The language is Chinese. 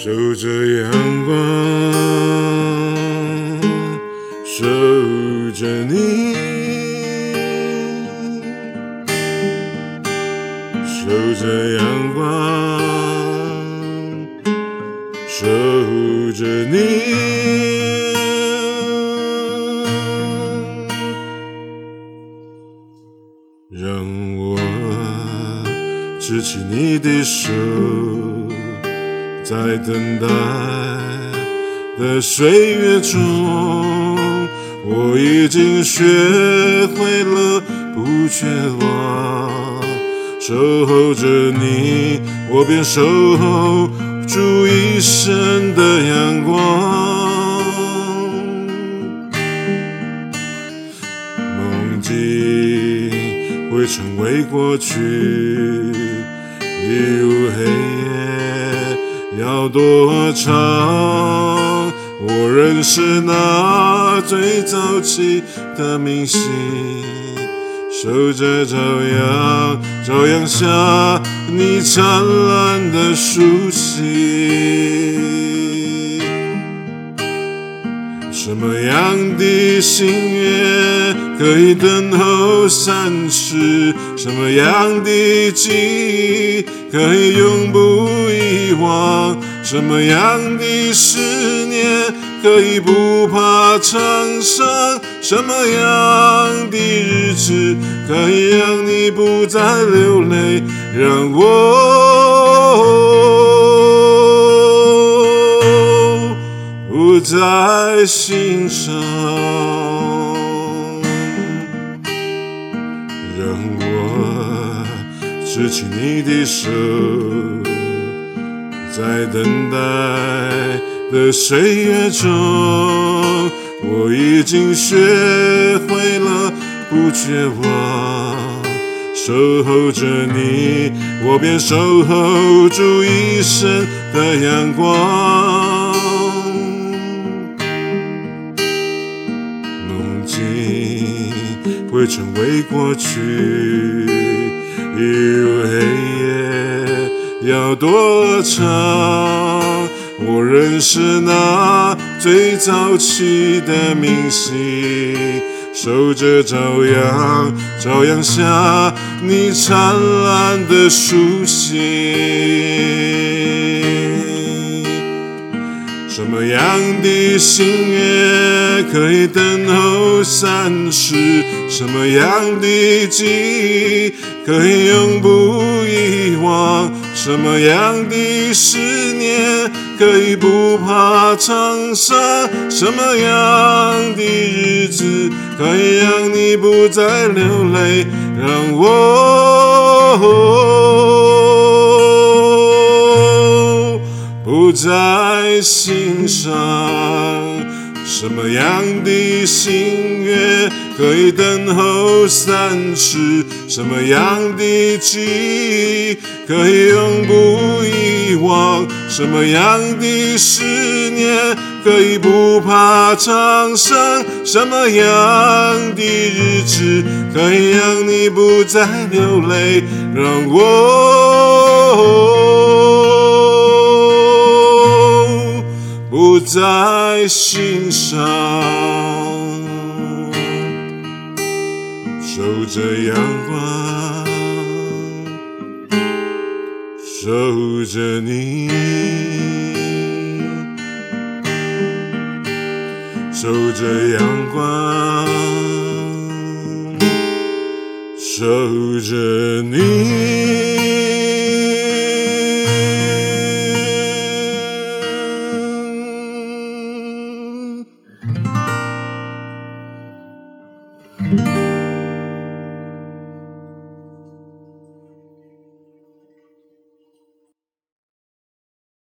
守着阳光，守着你，守着阳光，守着你，让我执起你的手。在等待的岁月中，我已经学会了不绝望。守候着你，我便守候住一生的阳光。梦境会成为过去，一如黑夜。要多长？我认识那最早期的明星，守着朝阳，朝阳下你灿烂的书信。什么样的心愿可以等候三世？什么样的记忆可以永不遗忘？什么样的思念可以不怕沧桑？什么样的日子可以让你不再流泪？让我。不再心伤，执起你的手，在等待的岁月中，我已经学会了不绝望。守候着你，我便守候住一生的阳光。梦境会成为过去，一如黑夜要多长？我认识那最早起的明星，守着朝阳，朝阳下你灿烂的书信。什么样的心愿可以等候三世？什么样的记忆可以永不遗忘？什么样的思念可以不怕沧桑？什么样的日子可以让你不再流泪？让我。在心上，什么样的心愿可以等候三世？什么样的记忆可以永不遗忘？什么样的思念可以不怕沧桑？什么样的日子可以让你不再流泪？让我。在心上，守着阳光，守着你，守着阳光，守着你。